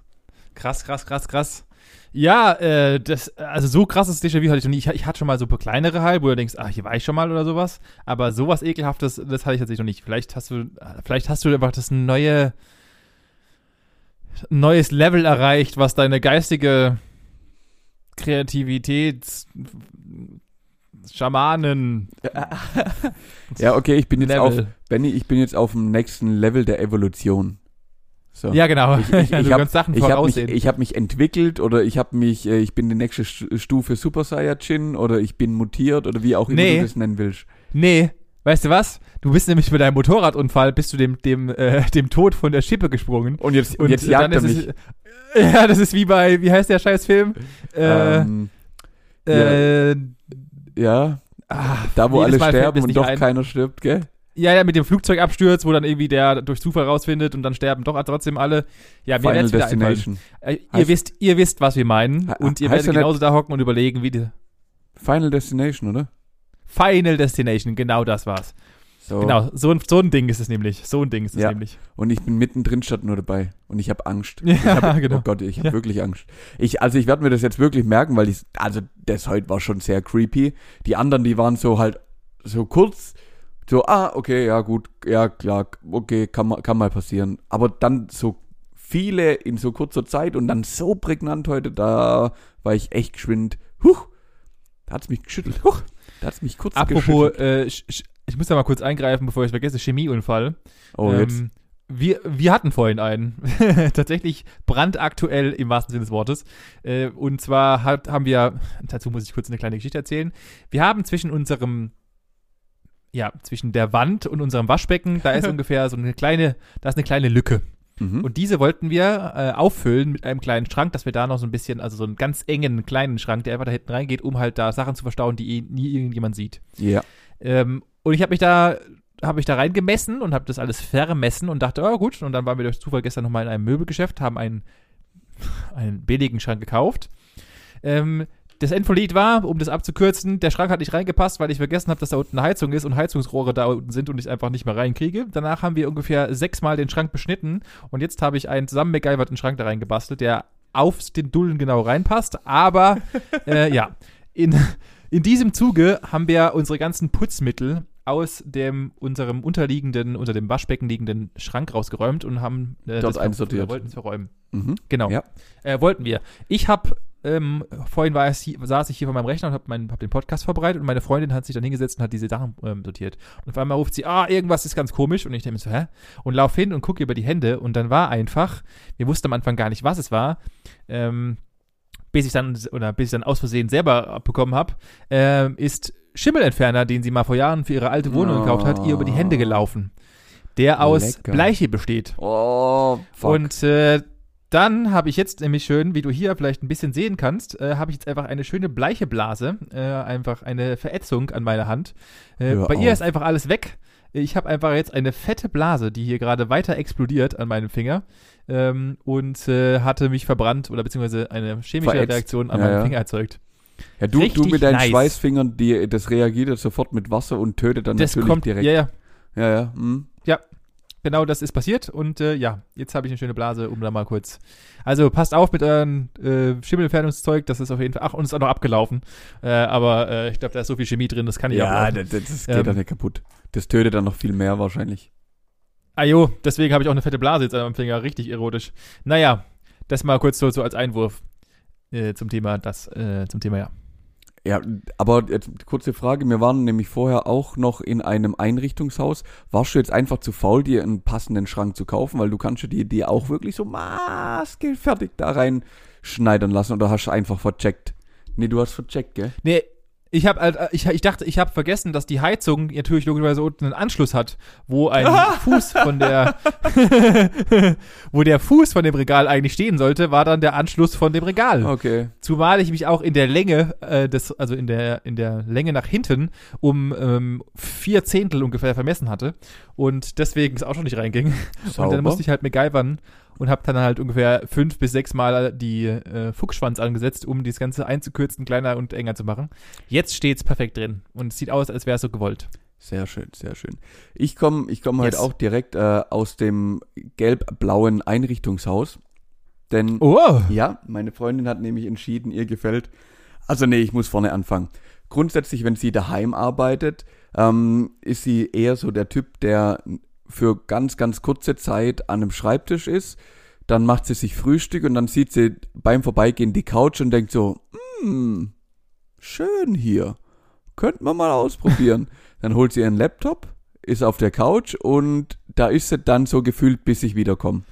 S3: Krass, krass, krass, krass. Ja, äh, das, also so krasses Déjà-vu hatte ich noch nie. Ich, ich hatte schon mal so kleinere halt, wo du denkst, ach, hier war ich schon mal oder sowas. Aber sowas ekelhaftes, das hatte ich tatsächlich noch nicht. Vielleicht hast du, vielleicht hast du einfach das neue, neues Level erreicht, was deine geistige Kreativität, Schamanen,
S1: Ja, okay, ich bin jetzt auf,
S3: Level.
S1: Benny, ich bin jetzt auf dem nächsten Level der Evolution. So.
S3: Ja, genau.
S1: Ich, ich,
S3: Also
S1: ich habe hab mich, ich hab mich entwickelt oder ich habe mich, äh, ich bin die nächste Stu- Stufe Super Saiyajin oder ich bin mutiert oder wie auch immer
S3: Nee.
S1: du das nennen willst.
S3: Nee, weißt du was? Du bist nämlich mit deinem Motorradunfall bist du dem, dem, äh, dem Tod von der Schippe gesprungen.
S1: Und jetzt,
S3: Und
S1: jetzt jagt er
S3: ist
S1: mich.
S3: es. Ja, das ist wie bei, wie heißt der Scheißfilm? Äh,
S1: ähm,
S3: äh,
S1: ja,
S3: ah,
S1: da wo alle sterben und doch
S3: ein.
S1: keiner stirbt, gell?
S3: Ja, ja, mit dem Flugzeugabsturz, wo dann irgendwie der durch Zufall rausfindet und dann sterben doch trotzdem alle. Ja, mir
S1: Final. Destination.
S3: Äh, ihr,
S1: Heißt-
S3: wisst, ihr wisst, was wir meinen. Und ihr werdet genauso da hocken und überlegen, wie die
S1: Final Destination, oder?
S3: Final Destination, genau das war's.
S1: So.
S3: Genau, so ein, so ein Ding ist es nämlich. So ein Ding ist es
S1: Ja.
S3: nämlich.
S1: Und ich bin mittendrin statt nur dabei. Und ich habe Angst.
S3: Ja,
S1: ich hab,
S3: genau.
S1: Oh Gott, ich habe
S3: Ja.
S1: wirklich Angst. Ich, also ich werde mir das jetzt wirklich merken, weil ich, also das heute war schon sehr creepy. Die anderen, die waren so halt so kurz, so, ah, okay, ja gut, ja klar, okay, kann, mal- kann mal passieren. Aber dann so viele in so kurzer Zeit und dann so prägnant heute, da war ich echt geschwind, huch, da hat's mich geschüttelt, huch, da hat's mich kurz
S3: Apropos,
S1: geschüttelt.
S3: äh, sch- sch- ich muss da mal kurz eingreifen, bevor ich es vergesse, Chemieunfall.
S1: Oh, jetzt.
S3: Ähm, wir, wir hatten vorhin einen. Tatsächlich brandaktuell im wahrsten Sinne des Wortes. Äh, und zwar hat, haben wir, dazu muss ich kurz eine kleine Geschichte erzählen. Wir haben zwischen unserem ja, zwischen der Wand und unserem Waschbecken, da ist ungefähr so eine kleine, da ist eine kleine Lücke.
S1: Mhm.
S3: Und diese wollten wir äh, auffüllen mit einem kleinen Schrank, dass wir da noch so ein bisschen, also so einen ganz engen kleinen Schrank, der einfach da hinten reingeht, um halt da Sachen zu verstauen, die eh nie irgendjemand sieht.
S1: ja.
S3: Ähm, und ich habe mich da habe ich da reingemessen und habe das alles vermessen und dachte, oh gut, und dann waren wir durch Zufall gestern nochmal in einem Möbelgeschäft, haben einen, einen billigen Schrank gekauft. Ähm, das Endfolied war, um das abzukürzen, der Schrank hat nicht reingepasst, weil ich vergessen habe, dass da unten eine Heizung ist und Heizungsrohre da unten sind und ich einfach nicht mehr reinkriege. Danach haben wir ungefähr sechsmal den Schrank beschnitten und jetzt habe ich einen zusammen MacGyverten Schrank da reingebastelt, der auf den Dullen genau reinpasst. Aber äh, ja, in, in diesem Zuge haben wir unsere ganzen Putzmittel aus dem unserem unterliegenden, unter dem Waschbecken liegenden Schrank rausgeräumt und haben äh,
S1: Dort
S3: das
S1: einsortiert.
S3: Wir wollten es verräumen.
S1: Mhm.
S3: Genau.
S1: Ja.
S3: Äh, wollten wir. Ich habe ähm, vorhin war hier, saß ich hier vor meinem Rechner und habe hab den Podcast vorbereitet und meine Freundin hat sich dann hingesetzt und hat diese Sachen ähm, sortiert. Und auf einmal ruft sie, ah, irgendwas ist ganz komisch. Und ich denke mir so, hä? Und lauf hin und gucke über die Hände und dann war einfach, wir wussten am Anfang gar nicht, was es war, ähm, bis ich dann, oder bis ich dann aus Versehen selber abbekommen habe, ähm, ist Schimmelentferner, den sie mal vor Jahren für ihre alte Wohnung
S1: Oh.
S3: gekauft hat, ihr über die Hände gelaufen. Der aus
S1: Lecker.
S3: Bleiche besteht.
S1: Oh, fuck.
S3: Und äh, dann habe ich jetzt nämlich schön, wie du hier vielleicht ein bisschen sehen kannst, äh, habe ich jetzt einfach eine schöne bleiche Blase, äh, einfach eine Verätzung an meiner Hand. Äh, bei ihr
S1: auf.
S3: ist einfach alles weg. Ich habe einfach jetzt eine fette Blase, die hier gerade weiter explodiert an meinem Finger ähm, und äh, hatte mich verbrannt oder beziehungsweise eine chemische
S1: Verätzt.
S3: Reaktion an
S1: Ja,
S3: meinem
S1: ja.
S3: Finger erzeugt.
S1: ja, du, du mit deinen
S3: nice.
S1: Schweißfingern, die, das reagiert jetzt sofort mit Wasser und tötet dann
S3: Das
S1: natürlich
S3: kommt
S1: direkt.
S3: Ja, ja,
S1: ja. ja. Hm.
S3: Genau das ist passiert und äh, ja, jetzt habe ich eine schöne Blase, um da mal kurz. Also passt auf mit euren äh, Schimmelentfernungszeug, das ist auf jeden Fall. Ach, und ist auch noch abgelaufen. Äh, aber äh, ich glaube, da ist so viel Chemie drin, das kann nicht
S1: Ja,
S3: ablaufen.
S1: das, das geht
S3: Ähm,
S1: dann nicht kaputt. Das tötet dann noch viel mehr wahrscheinlich.
S3: Ah jo, deswegen habe ich auch eine fette Blase jetzt meinem Finger, richtig erotisch. Naja, das mal kurz so, so als Einwurf äh, zum Thema, das, äh, zum Thema, ja.
S1: Ja, aber jetzt kurze Frage. Wir waren nämlich vorher auch noch in einem Einrichtungshaus. Warst du jetzt einfach zu faul, dir einen passenden Schrank zu kaufen? Weil du kannst dir die auch wirklich so maßgefertigt da rein schneidern lassen oder hast du einfach vercheckt? Nee, du hast vercheckt, gell?
S3: Nee, ich habe halt, ich, ich dachte, ich habe vergessen, dass die Heizung natürlich logischerweise unten einen Anschluss hat, wo ein Fuß von der, wo der Fuß von dem Regal eigentlich stehen sollte, war dann der Anschluss von dem Regal.
S1: Okay.
S3: Zumal ich mich auch in der Länge, äh, des, also in der, in der Länge nach hinten um ähm, vier Zehntel ungefähr vermessen hatte und deswegen es auch schon nicht reinging. Und dann musste ich halt MacGyvern und habe dann halt ungefähr fünf bis sechs Mal die äh, Fuchsschwanz angesetzt, um das Ganze einzukürzen, kleiner und enger zu machen. Jetzt steht's perfekt drin und es sieht aus, als wäre es so gewollt.
S1: Sehr schön, sehr schön. Ich komme ich komm
S3: Yes.
S1: heute auch direkt äh, aus dem gelb-blauen Einrichtungshaus. Denn
S3: Oh!
S1: Ja, meine Freundin hat nämlich entschieden, ihr gefällt. Also nee, ich muss vorne anfangen. Grundsätzlich, wenn sie daheim arbeitet, ähm, ist sie eher so der Typ, der für ganz, ganz kurze Zeit an einem Schreibtisch ist. Dann macht sie sich Frühstück und dann sieht sie beim Vorbeigehen die Couch und denkt so, hm, schön hier. Könnten wir mal ausprobieren. dann holt sie ihren Laptop, ist auf der Couch und da ist sie dann so gefühlt, bis ich wiederkomme.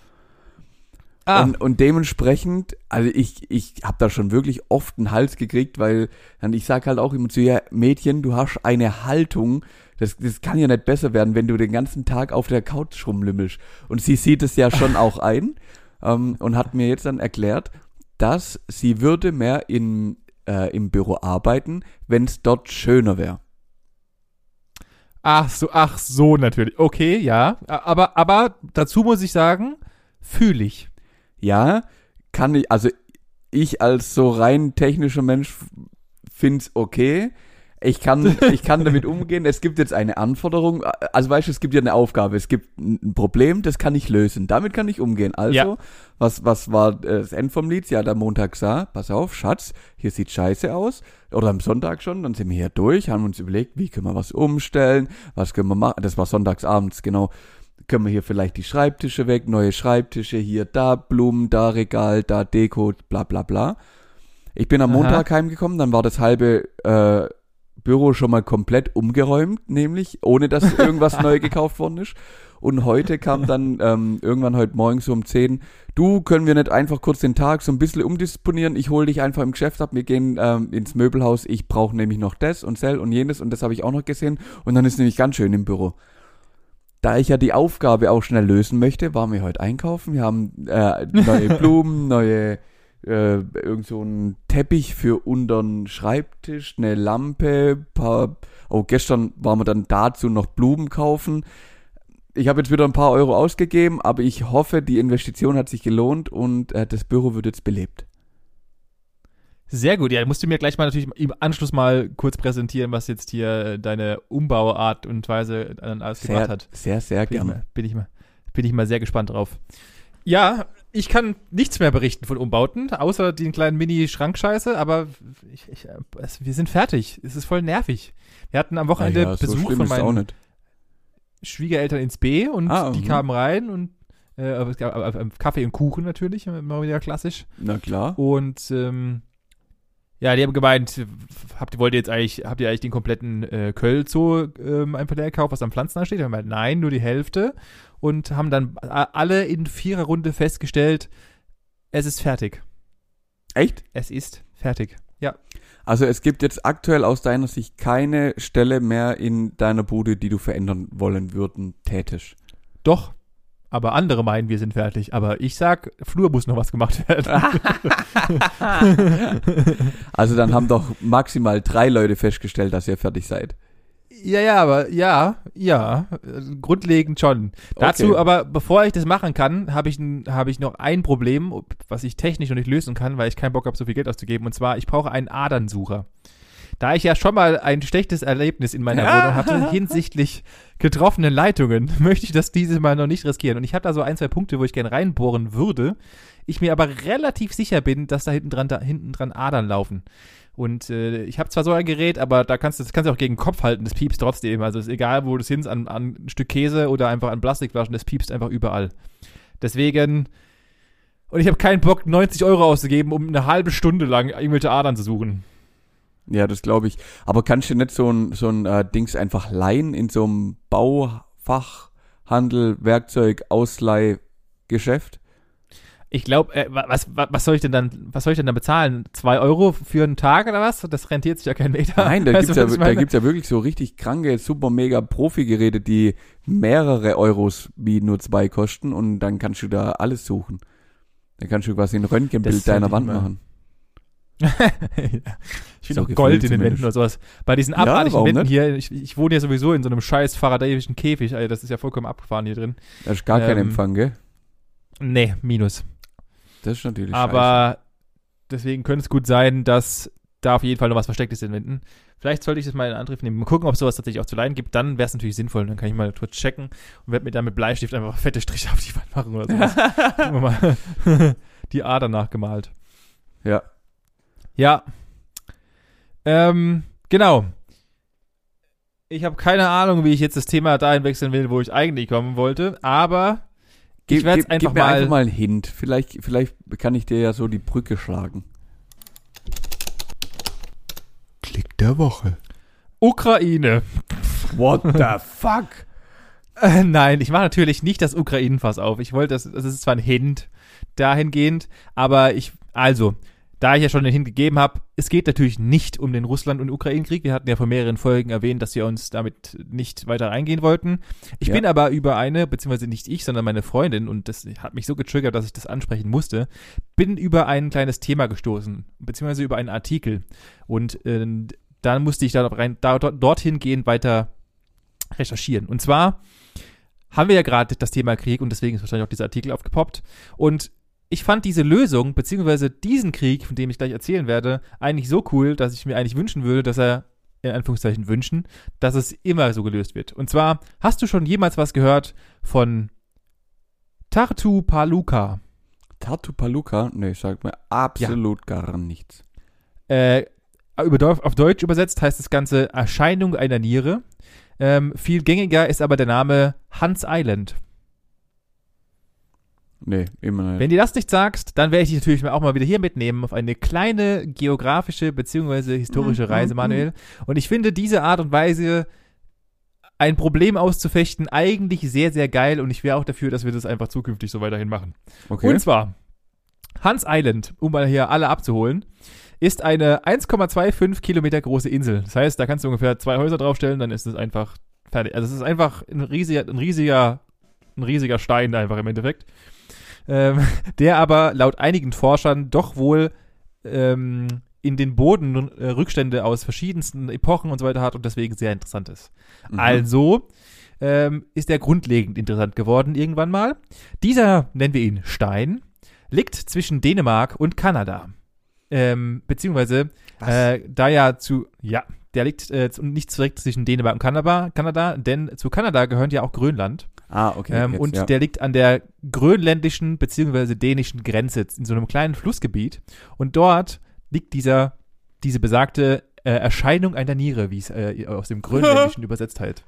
S3: Ah,
S1: Und, und dementsprechend, also ich, ich habe da schon wirklich oft einen Hals gekriegt, weil dann ich sag halt auch immer zu ihr, Mädchen, du hast eine Haltung, das, das kann ja nicht besser werden, wenn du den ganzen Tag auf der Couch rumlümmelst. Und sie sieht es ja schon auch ein ähm, und hat mir jetzt dann erklärt, dass sie würde mehr in, äh, im Büro arbeiten, wenn es dort schöner wäre.
S3: ach so, ach so, natürlich. Okay, ja. Aber, aber dazu muss ich sagen, fühle ich.
S1: Ja, kann ich, also ich als so rein technischer Mensch find's okay. Ich kann, ich kann damit umgehen. Es gibt jetzt eine Anforderung. Also weißt du, es gibt ja eine Aufgabe. Es gibt ein Problem, das kann ich lösen. Damit kann ich umgehen. Also,
S3: Ja.
S1: was, was war äh, das End vom Lied? Ja, der Montag sah, pass auf, Schatz, hier sieht scheiße aus. Oder am Sonntag schon, dann sind wir hier durch, haben uns überlegt, wie können wir was umstellen, was können wir machen. Das war sonntagsabends, genau können wir hier vielleicht die Schreibtische weg, neue Schreibtische, hier, da Blumen, da Regal, da Deko, bla bla bla. Ich bin am
S3: Aha.
S1: Montag heimgekommen, dann war das halbe äh, Büro schon mal komplett umgeräumt, nämlich, ohne dass irgendwas neu gekauft worden ist. Und heute kam dann ähm, irgendwann heute Morgen so um 10, du, können wir nicht einfach kurz den Tag so ein bisschen umdisponieren, ich hole dich einfach im Geschäft ab, wir gehen ähm, ins Möbelhaus, ich brauche nämlich noch das und Cell und jenes und das habe ich auch noch gesehen und dann ist nämlich ganz schön im Büro. Da ich ja die Aufgabe auch schnell lösen möchte, waren wir heute einkaufen, wir haben äh, neue Blumen, neue äh, irgend so ein Teppich für untern Schreibtisch, eine Lampe, paar, oh, gestern waren wir dann dazu noch Blumen kaufen ich habe jetzt wieder ein paar Euro ausgegeben, aber ich hoffe, die Investition hat sich gelohnt und äh, das Büro wird jetzt belebt.
S3: Sehr gut, ja, musst du mir gleich mal natürlich im Anschluss mal kurz präsentieren, was jetzt hier deine Umbauart und Weise alles
S1: sehr,
S3: gebracht hat.
S1: Sehr, sehr
S3: Bin ich,
S1: gerne.
S3: mal, bin, ich mal, bin ich mal sehr gespannt drauf. Ja, ich kann nichts mehr berichten von Umbauten, außer den kleinen Mini-Schrankscheiße, aber ich, ich, es, wir sind fertig. Es ist voll nervig. Wir hatten am Wochenende
S1: ja, so
S3: Besuch
S1: schlimm
S3: von meinen. Schwiegereltern ins B und
S1: Ah,
S3: die
S1: mhm.
S3: kamen rein und äh, Kaffee und Kuchen natürlich, immer wieder klassisch.
S1: Na klar.
S3: Und ähm, ja, die haben gemeint, habt ihr wollt ihr jetzt eigentlich, habt ihr eigentlich den kompletten äh, Köln-Zoo ähm, einfach leer gekauft, was am Pflanzen steht? Wir haben gemeint, nein, nur die Hälfte. Und haben dann alle in vierer Runde festgestellt, es ist fertig.
S1: Echt?
S3: Es ist fertig. Ja.
S1: Also es gibt jetzt aktuell aus deiner Sicht keine Stelle mehr in deiner Bude, die du verändern wollen würden, tätisch.
S3: Doch. Aber andere meinen, wir sind fertig. Aber ich sag, Flur muss noch was gemacht werden.
S1: Also dann haben doch maximal drei Leute festgestellt, dass ihr fertig seid.
S3: Ja, ja, aber ja, ja, grundlegend schon. Dazu,
S1: Okay.
S3: aber bevor ich das machen kann, habe ich, hab ich noch ein Problem, was ich technisch noch nicht lösen kann, weil ich keinen Bock habe, so viel Geld auszugeben. Und zwar, ich brauche einen Adernsucher. Da ich ja schon mal ein schlechtes Erlebnis in meiner. Wohnung hatte hinsichtlich getroffenen Leitungen, möchte ich das dieses Mal noch nicht riskieren. Und ich habe da so ein, zwei Punkte, wo ich gerne reinbohren würde. Ich mir aber relativ sicher bin, dass da hinten dran, da hinten dran Adern laufen. Und äh, ich habe zwar so ein Gerät, aber da kannst du das kannst du auch gegen den Kopf halten, das piepst trotzdem. Also ist egal, wo du es hinst, an, an ein Stück Käse oder einfach an Plastikflaschen, das piepst einfach überall. Deswegen, und ich habe keinen Bock, 90 Euro auszugeben, um eine halbe Stunde lang irgendwelche Adern zu suchen.
S1: Ja, das glaube ich. Aber kannst du nicht so ein, so ein äh, Dings einfach leihen in so einem Baufachhandel, Werkzeug, Ausleihgeschäft?
S3: Ich glaube, äh, wa- was, wa- was soll ich denn dann, was soll ich denn dann bezahlen? Zwei Euro für einen Tag oder was? Das rentiert sich ja kein Meter.
S1: Nein, da
S3: Weißt
S1: gibt's
S3: du,
S1: ja,
S3: was
S1: da gibt's ja wirklich so richtig kranke, super mega Profi-Geräte, die mehrere Euros wie nur zwei kosten und dann kannst du da alles suchen. Dann kannst du quasi ein Röntgenbild deiner Wand machen.
S3: ja. Ich finde
S1: So
S3: auch Gold in den. Wänden oder sowas. Bei diesen
S1: Ja,
S3: abartigen
S1: warum
S3: Wänden
S1: nicht?
S3: hier, ich, ich wohne ja sowieso in so einem scheiß faradäischen Käfig, Alter, das ist ja vollkommen abgefahren hier drin.
S1: Da ist gar kein
S3: Ähm,
S1: Empfang, gell?
S3: Nee, Minus.
S1: Das ist natürlich scheiße.
S3: Aber deswegen könnte es gut sein, dass da auf jeden Fall noch was versteckt ist in den Wänden. Vielleicht sollte ich das mal in Angriff nehmen. Mal gucken, ob es sowas tatsächlich auch zu leihen gibt. Dann wäre es natürlich sinnvoll. Dann kann ich mal kurz checken und werde mir dann mit Bleistift einfach fette Striche auf die Wand machen oder sowas. Gucken wir mal. die Ader nachgemalt.
S1: Ja.
S3: Ja. Ähm, genau. Ich habe keine Ahnung, wie ich jetzt das Thema dahin wechseln will, wo ich eigentlich kommen wollte, aber ich
S1: Gib,
S3: werde einfach
S1: gib mir
S3: mal,
S1: einfach mal einen Hint. Vielleicht, vielleicht kann ich dir ja so die Brücke schlagen. Klick der Woche.
S3: Ukraine.
S1: What the fuck?
S3: Äh, nein, ich mache natürlich nicht das Ukrainenfass auf. Ich wollte, das, das ist zwar ein Hint dahingehend, aber ich, also, da ich ja schon den Hint gegeben habe, es geht natürlich nicht um den Russland- und Ukraine-Krieg. Wir hatten ja vor mehreren Folgen erwähnt, dass wir uns damit nicht weiter eingehen wollten. Ich
S1: Ja.
S3: bin aber über eine, beziehungsweise nicht ich, sondern meine Freundin, und das hat mich so getriggert, dass ich das ansprechen musste, bin über ein kleines Thema gestoßen, beziehungsweise über einen Artikel. Und äh, dann musste ich da rein, da, dort, dorthin gehen, weiter recherchieren. Und zwar haben wir ja gerade das Thema Krieg und deswegen ist wahrscheinlich auch dieser Artikel aufgepoppt. Und ich fand diese Lösung, beziehungsweise diesen Krieg, von dem ich gleich erzählen werde, eigentlich so cool, dass ich mir eigentlich wünschen würde, dass er, in Anführungszeichen wünschen, dass es immer so gelöst wird. Und zwar, hast du schon jemals was gehört von Tartu Paluca?
S1: Tartu Paluca? Nee, sagt mir absolut gar nichts.
S3: Äh, auf Deutsch übersetzt heißt das Ganze Erscheinung einer Niere. Ähm, viel gängiger ist aber der Name Hans Island.
S1: Nee, immer nicht.
S3: Wenn dir das nicht sagst, dann werde ich dich natürlich auch mal wieder hier mitnehmen auf eine kleine geografische bzw. historische
S1: Mhm,
S3: Reise,
S1: mhm,
S3: Manuel. Und ich finde diese Art und Weise, ein Problem auszufechten, eigentlich sehr, sehr geil und ich wäre auch dafür, dass wir das einfach zukünftig so weiterhin machen.
S1: okay.
S3: Und zwar, Hans Island, um mal hier alle abzuholen, ist eine 1,25 Kilometer große Insel. Das heißt, da kannst du ungefähr zwei Häuser draufstellen, dann ist es einfach fertig. Also es ist einfach ein riesiger, ein riesiger, ein riesiger Stein einfach im Endeffekt. Ähm, der aber laut einigen Forschern doch wohl ähm, in den Boden äh, Rückstände aus verschiedensten Epochen und so weiter hat und deswegen sehr interessant ist.
S1: Mhm.
S3: Also ähm, ist er grundlegend interessant geworden irgendwann mal. Dieser, nennen wir ihn Stein, liegt zwischen Dänemark und Kanada. Ähm, beziehungsweise, äh, da ja zu, ja, der liegt äh, nicht direkt zwischen Dänemark und Kanada, Kanada, denn zu Kanada gehört ja auch Grönland.
S1: Ah, okay.
S3: ähm,
S1: jetzt,
S3: und
S1: ja.
S3: der liegt an der grönländischen beziehungsweise dänischen Grenze in so einem kleinen Flussgebiet. Und dort liegt dieser, diese besagte äh, Erscheinung einer Niere, wie es äh, aus dem Grönländischen übersetzt halt.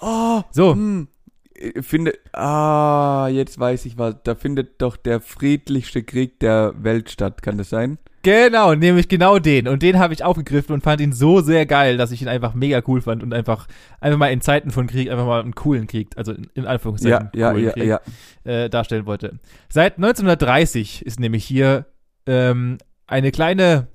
S1: Oh,
S3: So,
S1: hm. Ich finde, ah, jetzt weiß ich was. Da findet doch der friedlichste Krieg der Welt statt. Kann das sein?
S3: Genau, nämlich genau den. Und den habe ich aufgegriffen und fand ihn so sehr geil, dass ich ihn einfach mega cool fand und einfach, einfach mal in Zeiten von Krieg einfach mal einen coolen Krieg, also in, in Anführungszeichen
S1: ja,
S3: coolen
S1: ja,
S3: Krieg,
S1: ja.
S3: Äh, darstellen wollte. Seit 1930 ist nämlich hier ähm, eine kleine,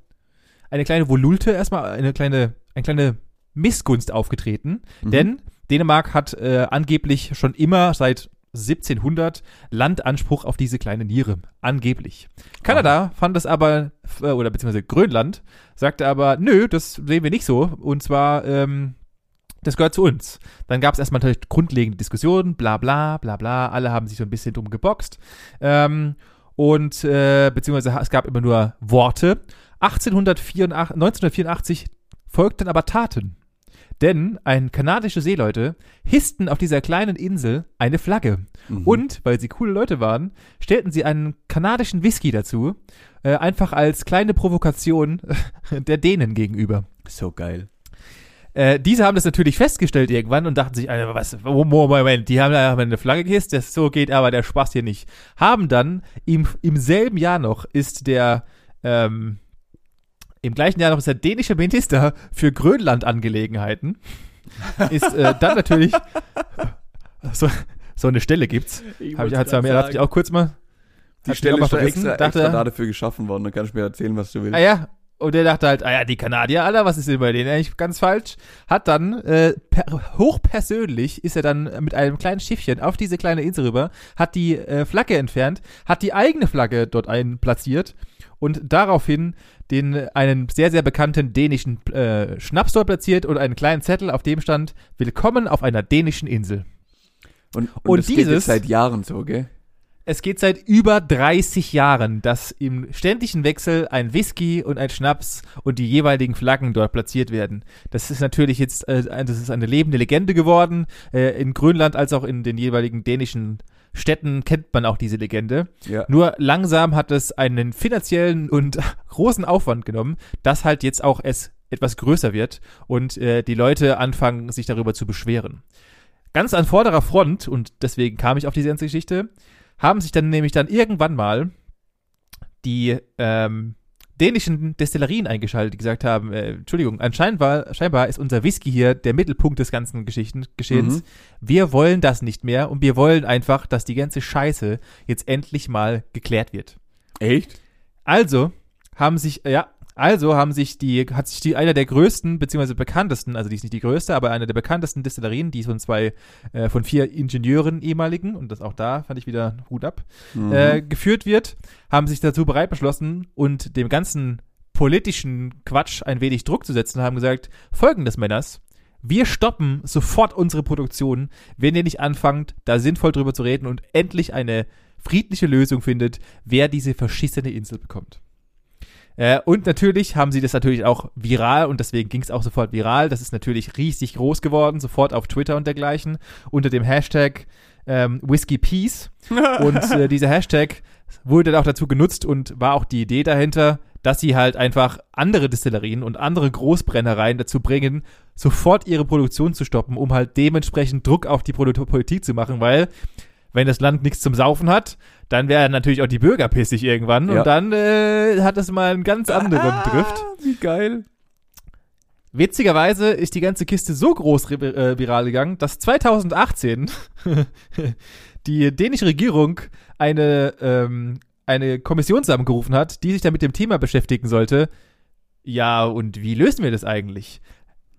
S3: eine kleine Volulte erstmal, eine kleine, eine kleine Missgunst aufgetreten,
S1: Mhm.
S3: denn Dänemark hat äh, angeblich schon immer seit 1700 Landanspruch auf diese kleine Niere. Angeblich. Kanada fand es aber, äh, oder beziehungsweise Grönland, sagte aber, nö, das sehen wir nicht so. Und zwar, ähm, das gehört zu uns. Dann gab es erstmal natürlich grundlegende Diskussionen, bla bla, bla bla. Alle haben sich so ein bisschen drum geboxt. Ähm, und äh, beziehungsweise es gab immer nur Worte. 1884, 1984 folgten aber Taten. Denn ein kanadische Seeleute hissten auf dieser kleinen Insel eine Flagge.
S1: Mhm.
S3: Und, weil sie coole Leute waren, stellten sie einen kanadischen Whisky dazu, äh, einfach als kleine Provokation der Dänen gegenüber.
S1: So geil.
S3: Äh, diese haben das natürlich festgestellt irgendwann und dachten sich, Alter, was, Moment, die haben da eine Flagge gehisst, das so geht aber der Spaß hier nicht. Haben dann im, im selben Jahr noch ist der, ähm, im gleichen Jahr noch ist der dänische Minister für Grönlandangelegenheiten, ist äh, dann natürlich, so, so eine Stelle gibt's. Hab ich, hat's ja mir, dachte ich auch kurz mal.
S1: Die
S3: Hat
S1: Stelle ist extra,
S3: dachte-
S1: extra da dafür geschaffen worden. Da kannst du mir erzählen, was du willst.
S3: Ah ja, und der dachte halt, ah ja, die Kanadier, Alter, was ist denn bei denen eigentlich ganz falsch? Hat dann, äh, per, hochpersönlich ist er dann mit einem kleinen Schiffchen auf diese kleine Insel rüber, hat die äh, Flagge entfernt, hat die eigene Flagge dort einplatziert und daraufhin den einen sehr, sehr bekannten dänischen äh, Schnaps dort platziert und einen kleinen Zettel, auf dem stand, Willkommen auf einer dänischen Insel.
S1: Und, und,
S3: Und
S1: das geht
S3: dieses-
S1: jetzt seit Jahren so, gell?
S3: Es geht seit über 30 Jahren, dass im ständigen Wechsel ein Whisky und ein Schnaps und die jeweiligen Flaggen dort platziert werden. Das ist natürlich jetzt, äh, das ist eine lebende Legende geworden. Äh, in Grönland als auch in den jeweiligen dänischen Städten kennt man auch diese Legende.
S1: Ja.
S3: Nur langsam hat es einen finanziellen und großen Aufwand genommen, dass halt jetzt auch es etwas größer wird und äh, die Leute anfangen, sich darüber zu beschweren. Ganz an vorderer Front, und deswegen kam ich auf diese ganze Geschichte, haben sich dann nämlich dann irgendwann mal die ähm, dänischen Destillerien eingeschaltet, die gesagt haben, äh, Entschuldigung, anscheinend war, scheinbar ist unser Whisky hier der Mittelpunkt des ganzen Geschichten, Geschehens.
S1: Mhm.
S3: Wir wollen das nicht mehr und wir wollen einfach, dass die ganze Scheiße jetzt endlich mal geklärt wird.
S1: Echt?
S3: Also haben sich, ja, also haben sich die, hat sich die, einer der größten, beziehungsweise bekanntesten, also die ist nicht die größte, aber eine der bekanntesten Destillerien, die von zwei, äh, von vier Ingenieuren ehemaligen, und das auch da fand ich wieder Hut ab,
S1: Mhm.
S3: äh, geführt wird, haben sich dazu bereit beschlossen und dem ganzen politischen Quatsch ein wenig Druck zu setzen, haben gesagt, folgendes Männers, wir stoppen sofort unsere Produktion, wenn ihr nicht anfangt, da sinnvoll drüber zu reden und endlich eine friedliche Lösung findet, wer diese verschissene Insel bekommt. Äh, und natürlich haben sie das natürlich auch viral und deswegen ging es auch sofort viral. Das ist natürlich riesig groß geworden, sofort auf Twitter und dergleichen, unter dem Hashtag ähm, Whiskey Peace. Und äh, dieser Hashtag wurde dann auch dazu genutzt und war auch die Idee dahinter, dass sie halt einfach andere Destillerien und andere Großbrennereien dazu bringen, sofort ihre Produktion zu stoppen, um halt dementsprechend Druck auf die Politik zu machen, weil Wenn das Land nichts zum Saufen hat, dann werden natürlich auch die Bürger pissig irgendwann
S1: Ja.
S3: und dann äh, hat es mal einen ganz anderen Drift.
S1: Wie geil.
S3: Witzigerweise ist die ganze Kiste so groß äh, viral gegangen, dass 2018 die dänische Regierung eine, ähm, eine Kommission zusammengerufen hat, die sich dann mit dem Thema beschäftigen sollte. Ja, und wie lösen wir das eigentlich?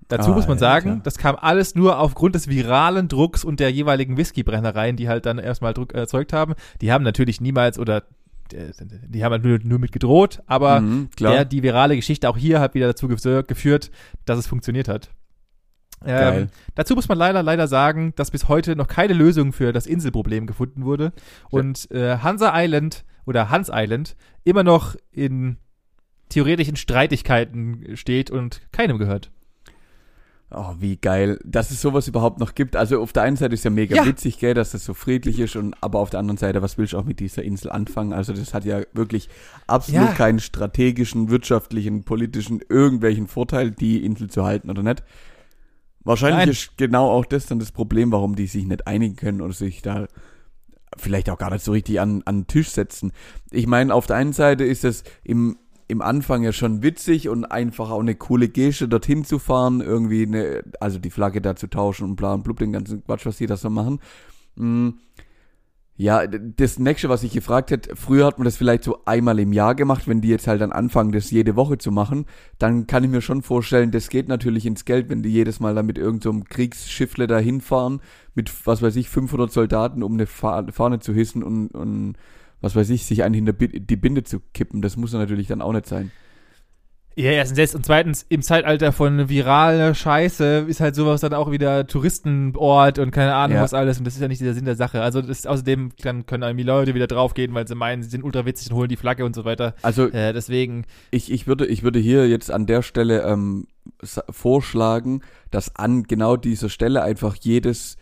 S3: Dazu
S1: Ah,
S3: muss man
S1: ja,
S3: sagen,
S1: klar.
S3: das kam alles nur aufgrund des viralen Drucks und der jeweiligen Whiskybrennereien, die halt dann erstmal Druck erzeugt haben. Die haben natürlich niemals oder äh, die haben halt nur, nur mit gedroht, aber
S1: Mhm,
S3: der, die virale Geschichte auch hier hat wieder dazu gef- geführt, dass es funktioniert hat. Ähm, dazu muss man leider, leider sagen, dass bis heute noch keine Lösung für das Inselproblem gefunden wurde und äh, Hansa Island oder Hans Island immer noch in theoretischen Streitigkeiten steht und keinem gehört.
S1: Oh, wie geil, dass es sowas überhaupt noch gibt. Also auf der einen Seite ist ja mega
S3: Ja.
S1: witzig, gell, dass das so friedlich ist und aber auf der anderen Seite, was willst du auch mit dieser Insel anfangen? Also das hat ja wirklich absolut
S3: Ja.
S1: keinen strategischen, wirtschaftlichen, politischen, irgendwelchen Vorteil, die Insel zu halten oder nicht. Wahrscheinlich
S3: Nein.
S1: ist genau auch das dann das Problem, warum die sich nicht einigen können oder sich da vielleicht auch gar nicht so richtig an, an den Tisch setzen. Ich meine, auf der einen Seite ist es im, im Anfang ja schon witzig und einfach auch eine coole Geste, dorthin zu fahren, irgendwie eine, also die Flagge da zu tauschen und bla und blub, den ganzen Quatsch, was die da so machen. Mm. Ja, das nächste, was ich gefragt hätte, früher hat man das vielleicht so einmal im Jahr gemacht, wenn die jetzt halt dann anfangen, das jede Woche zu machen, dann kann ich mir schon vorstellen, das geht natürlich ins Geld, wenn die jedes Mal da mit irgendeinem so Kriegsschiffle da hinfahren, mit, was weiß ich, 500 Soldaten, um eine Fa Fahne zu hissen und, und, was weiß ich, sich eigentlich in der Bi die Binde zu kippen. Das muss natürlich dann auch nicht sein.
S3: Ja, erstens das und zweitens, im Zeitalter von viraler Scheiße ist halt sowas dann auch wieder Touristenort und keine Ahnung
S1: Ja.
S3: was alles und das ist ja nicht der Sinn der Sache. Also das ist außerdem dann können irgendwie Leute wieder draufgehen, weil sie meinen, sie sind ultra witzig und holen die Flagge und so weiter.
S1: Also
S3: Äh, deswegen,
S1: ich, ich, würde, ich würde hier jetzt an der Stelle ähm, vorschlagen, dass an genau dieser Stelle einfach jedes,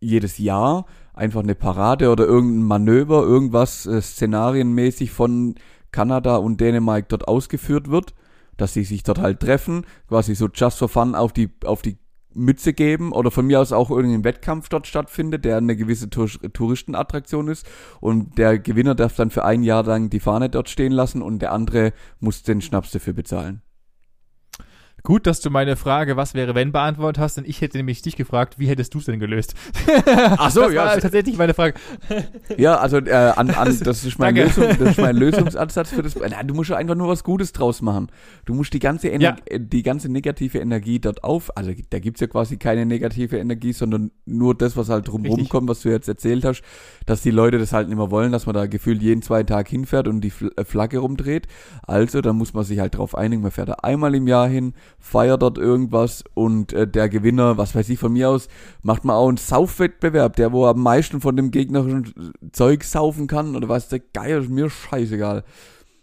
S1: jedes Jahr einfach eine Parade oder irgendein Manöver, irgendwas äh, szenarienmäßig von Kanada und Dänemark dort ausgeführt wird, dass sie sich dort halt treffen, quasi so just for fun auf die, auf die Mütze geben oder von mir aus auch irgendein Wettkampf dort stattfindet, der eine gewisse Tour Touristenattraktion ist und der Gewinner darf dann für ein Jahr lang die Fahne dort stehen lassen und der andere muss den Schnaps dafür bezahlen.
S3: Gut, dass du meine Frage, was wäre wenn, beantwortet hast, denn ich hätte nämlich dich gefragt, wie hättest du es denn gelöst?
S1: Ach so,
S3: das
S1: ja.
S3: war tatsächlich meine Frage.
S1: Ja, also äh, an, an, das ist mein. Lösung, das ist mein Lösungsansatz für das. Na, du musst ja einfach nur was Gutes draus machen. Du musst die ganze Ener
S3: Ja.
S1: äh, die ganze negative Energie dort auf, also da gibt's ja quasi keine negative Energie, sondern nur das, was halt drumherum kommt, was du jetzt erzählt hast, dass die Leute das halt nicht mehr wollen, dass man da gefühlt jeden zweiten Tag hinfährt und die äh, Flagge rumdreht. Also, da muss man sich halt drauf einigen, man fährt da einmal im Jahr hin, feiert dort irgendwas und äh, der Gewinner, was weiß ich von mir aus, macht man auch einen Saufwettbewerb, der wo am meisten von dem gegnerischen Zeug saufen kann oder was der geil ist, mir scheißegal.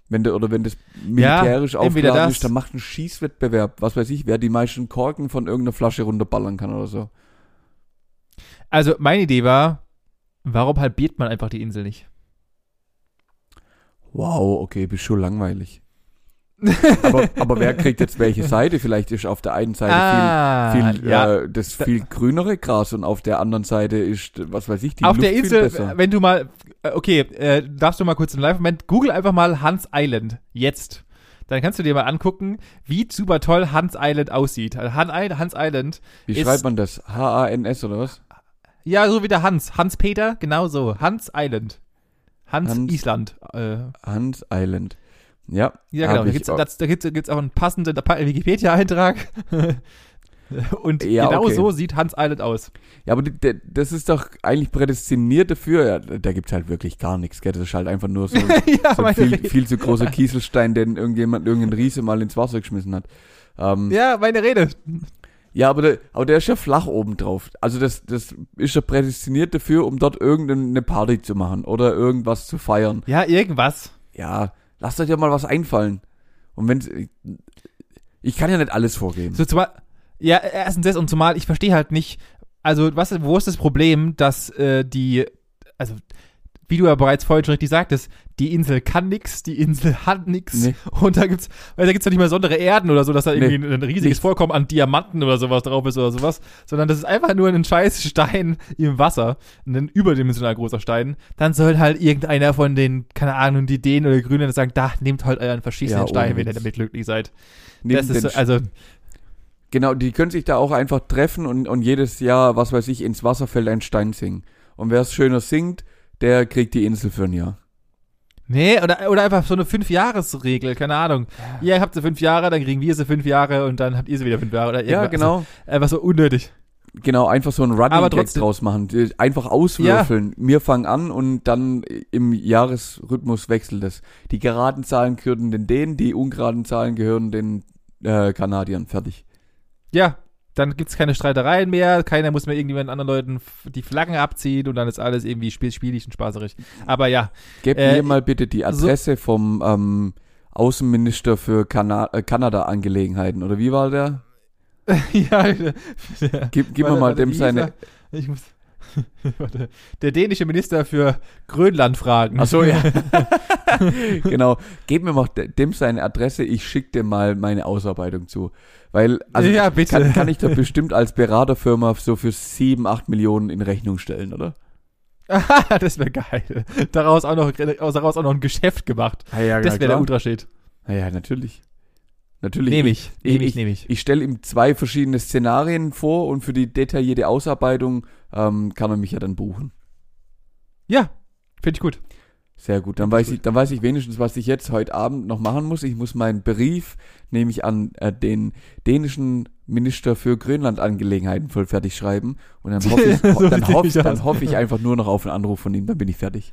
S1: Wenn der, oder wenn das militärisch
S3: Ja,
S1: aufgeladen ist, dann macht einen Schießwettbewerb, was weiß ich, wer die meisten Korken von irgendeiner Flasche runterballern kann oder so.
S3: Also meine Idee war, warum halbiert man einfach die Insel nicht?
S1: Wow, okay, bist schon langweilig. Aber, aber wer kriegt jetzt welche Seite? Vielleicht ist auf der einen Seite
S3: ah,
S1: viel, viel
S3: ja.
S1: äh, das viel grünere Gras und auf der anderen Seite ist, was weiß ich, die
S3: Auf
S1: Luft
S3: der Insel, wenn du mal, äh, okay, äh, darfst du mal kurz einen Live-Moment, google einfach mal Hans Island, jetzt. Dann kannst du dir mal angucken, wie super toll Hans Island aussieht. Also Han Hans Island,
S1: Wie schreibt man das? H-A-N-S oder was?
S3: ja, so wie der Hans, Hans-Peter, genau so, Hans Island. Hans,
S1: Hans-
S3: Island. Äh,
S1: Hans Island. Ja,
S3: ja, genau. Da
S1: auch.
S3: das, da gibt's, auch einen passenden Wikipedia-Eintrag. Und
S1: Ja,
S3: genau
S1: okay.
S3: so sieht Hans Island aus.
S1: Ja, aber das ist doch eigentlich prädestiniert dafür. Ja, da gibt's halt wirklich gar nichts, gell? Das ist halt einfach nur so,
S3: ja,
S1: so viel, viel zu großer Kieselstein, den irgendjemand, irgendein Riese mal ins Wasser geschmissen hat. Ähm,
S3: Ja, meine Rede.
S1: Ja, aber der, aber der ist ja flach oben drauf. Also das, das ist ja prädestiniert dafür, um dort irgendeine Party zu machen oder irgendwas zu feiern.
S3: Ja, irgendwas.
S1: Ja, lasst euch ja mal was einfallen. Und wenn ich kann ja nicht alles vorgeben.
S3: So, zumal, ja, erstens das und zumal, ich verstehe halt nicht, also was, wo ist das Problem, dass äh, die, also wie du ja bereits vorhin schon richtig sagtest, die Insel kann nix, die Insel hat nix.
S1: Nee.
S3: Und da gibt's, weil da gibt's ja nicht mal besondere Erden oder so, dass da irgendwie
S1: Nee,
S3: ein riesiges
S1: nichts.
S3: Vorkommen an Diamanten oder sowas drauf ist oder sowas, sondern das ist einfach nur ein scheiß Stein im Wasser, ein überdimensional großer Stein. Dann soll halt irgendeiner von den, keine Ahnung, die Dänen oder Grünen sagen, da, nehmt halt euren verschissenen
S1: Ja,
S3: Stein, wenn ihr damit glücklich seid.
S1: Neben
S3: das ist, also,
S1: Genau, die können sich da auch einfach treffen und, und jedes Jahr, was weiß ich, ins Wasser fällt ein Stein singen. Und wer es schöner singt, der kriegt die Insel für ein Jahr.
S3: Nee, oder, oder einfach so eine Fünf-Jahres-Regel, keine Ahnung. Ihr habt sie fünf Jahre, dann kriegen wir sie fünf Jahre und dann habt ihr sie wieder fünf Jahre. Oder
S1: Ja, genau.
S3: Also, einfach so unnötig.
S1: Genau, einfach so ein Running Gag draus machen. Einfach auswürfeln. Wir fangen an und dann im Jahresrhythmus wechselt es. Die geraden Zahlen gehören den Dänen, die ungeraden Zahlen gehören den äh, Kanadiern. Fertig.
S3: Ja, dann gibt's keine Streitereien mehr, keiner muss mehr irgendjemand anderen Leuten die Flaggen abziehen und dann ist alles irgendwie spiel spielig und spaßerig. Aber ja,
S1: Gebt
S3: Äh,
S1: mir mal bitte die Adresse vom ähm, Außenminister für Kana äh, Kanada-Angelegenheiten. Oder wie war der?
S3: ja,
S1: Gib, gib mir mal dem seine.
S3: Ich muss. Der dänische Minister für Grönlandfragen.
S1: Ach so, ja. genau. Gib mir mal de- dem seine Adresse, ich schicke dem mal meine Ausarbeitung zu. Weil, also
S3: Ja, bitte.
S1: Kann, kann ich da bestimmt als Beraterfirma so für sieben, acht Millionen in Rechnung stellen, oder?
S3: das wäre geil. Daraus auch, noch, daraus auch noch ein Geschäft gemacht.
S1: Ah, ja,
S3: Das wäre der Ultraschäd.
S1: Ah, ja, natürlich. Natürlich.
S3: Nehme ich. Nehme ich,
S1: ich-
S3: nehme ich.
S1: Ich stelle ihm zwei verschiedene Szenarien vor und für die detaillierte Ausarbeitung ähm, kann er mich ja dann buchen.
S3: Ja, finde ich gut.
S1: Sehr gut. Dann weiß ich, dann weiß ich wenigstens, was ich jetzt heute Abend noch machen muss. Ich muss meinen Brief, nämlich an äh, den dänischen Minister für Grönlandangelegenheiten voll fertig schreiben. Und dann hoffe ich,
S3: So
S1: dann
S3: sieht
S1: hoff,
S3: mich aus.
S1: dann hoffe ich einfach nur noch auf einen Anruf von ihm, dann bin ich fertig.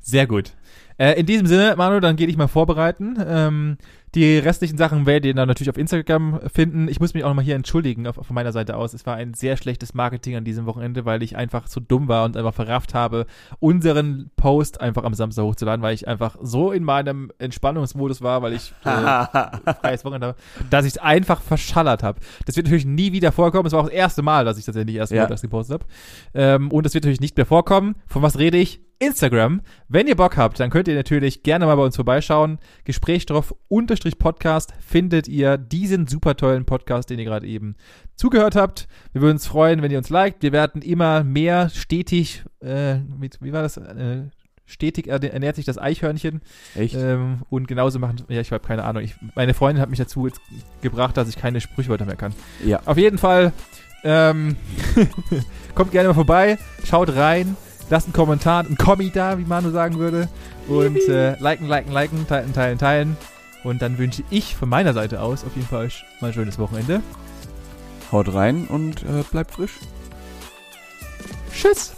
S3: Sehr gut. Äh, in diesem Sinne, Manu, dann geh dich mal vorbereiten. Ähm, die restlichen Sachen werdet ihr dann natürlich auf Instagram finden. Ich muss mich auch nochmal hier entschuldigen auf, von meiner Seite aus. Es war ein sehr schlechtes Marketing an diesem Wochenende, weil ich einfach zu dumm war und einfach verrafft habe, unseren Post einfach am Samstag hochzuladen, weil ich einfach so in meinem Entspannungsmodus war, weil ich äh, freies Wochenende habe, dass ich es einfach verschallert habe. Das wird natürlich nie wieder vorkommen. Es war auch das erste Mal, dass ich tatsächlich erst
S1: Ja.
S3: montags gepostet habe. Ähm, und es wird natürlich nicht mehr vorkommen. Von was rede ich? Instagram. Wenn ihr Bock habt, dann könnt ihr natürlich gerne mal bei uns vorbeischauen. Gesprächsstoff unterstrich Podcast findet ihr diesen super tollen Podcast, den ihr gerade eben zugehört habt. Wir würden uns freuen, wenn ihr uns liked. Wir werden immer mehr stetig, äh, mit, wie war das? Äh, stetig ernährt sich das Eichhörnchen.
S1: Echt?
S3: Ähm, und genauso machen, ja, ich habe keine Ahnung. Ich, meine Freundin hat mich dazu gebracht, dass ich keine Sprichwörter mehr kann.
S1: ja.
S3: Auf jeden Fall, ähm, kommt gerne mal vorbei, schaut rein, Lasst einen Kommentar, einen Kommi da, wie Manu sagen würde. Und äh, liken, liken, liken, teilen, teilen, teilen. Und dann wünsche ich von meiner Seite aus auf jeden Fall mal ein schönes Wochenende.
S1: Haut rein und äh, bleibt frisch.
S3: Tschüss.